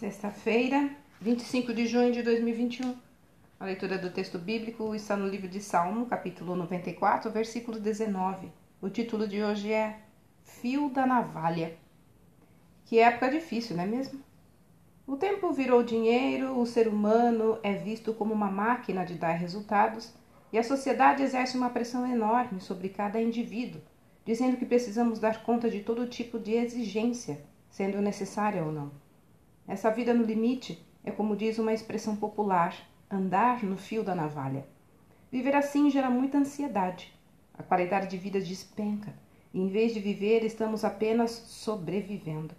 Sexta-feira, 25 de junho de 2021. A leitura do texto bíblico está no livro de Salmo, capítulo 94, versículo 19. O título de hoje é Fio da Navalha. Que época difícil, não é mesmo? O tempo virou dinheiro, o ser humano é visto como uma máquina de dar resultados e a sociedade exerce uma pressão enorme sobre cada indivíduo, dizendo que precisamos dar conta de todo tipo de exigência, sendo necessária ou não. Essa vida no limite é, como diz uma expressão popular, andar no fio da navalha. Viver assim gera muita ansiedade. A qualidade de vida despenca e, em vez de viver, estamos apenas sobrevivendo.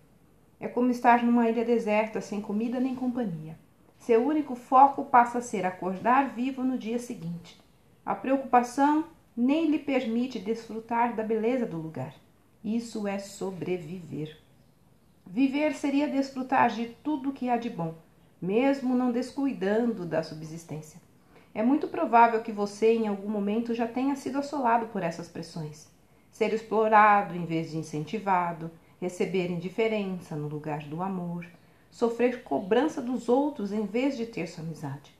É como estar numa ilha deserta, sem comida nem companhia. Seu único foco passa a ser acordar vivo no dia seguinte. A preocupação nem lhe permite desfrutar da beleza do lugar. Isso é sobreviver. Viver seria desfrutar de tudo que há de bom, mesmo não descuidando da subsistência. É muito provável que você, em algum momento, já tenha sido assolado por essas pressões. Ser explorado em vez de incentivado, receber indiferença no lugar do amor, sofrer cobrança dos outros em vez de ter sua amizade.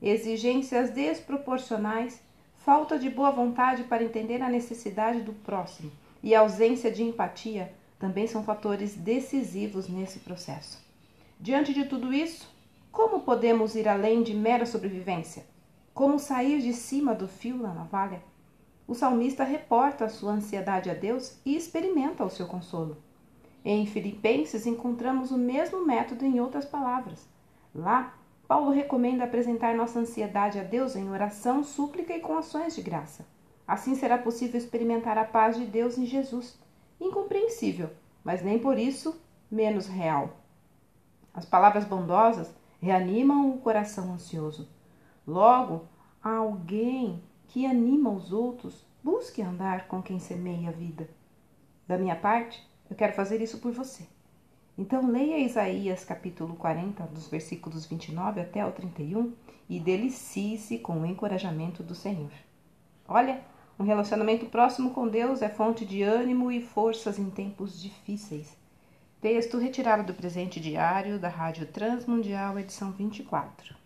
Exigências desproporcionais, falta de boa vontade para entender a necessidade do próximo e ausência de empatia também são fatores decisivos nesse processo. Diante de tudo isso, como podemos ir além de mera sobrevivência? Como sair de cima do fio da navalha? O salmista reporta a sua ansiedade a Deus e experimenta o seu consolo. Em Filipenses encontramos o mesmo método em outras palavras. Lá, Paulo recomenda apresentar nossa ansiedade a Deus em oração, súplica e com ações de graça. Assim será possível experimentar a paz de Deus em Jesus, incompreensível, mas nem por isso menos real. As palavras bondosas reanimam o coração ansioso. Logo, alguém que anima os outros, busque andar com quem semeia a vida. Da minha parte, eu quero fazer isso por você. Então, leia Isaías capítulo 40, dos versículos 29 até o 31 e delicie-se com o encorajamento do Senhor. Olha, um relacionamento próximo com Deus é fonte de ânimo e forças em tempos difíceis. Texto retirado do presente diário da Rádio Transmundial, edição 24.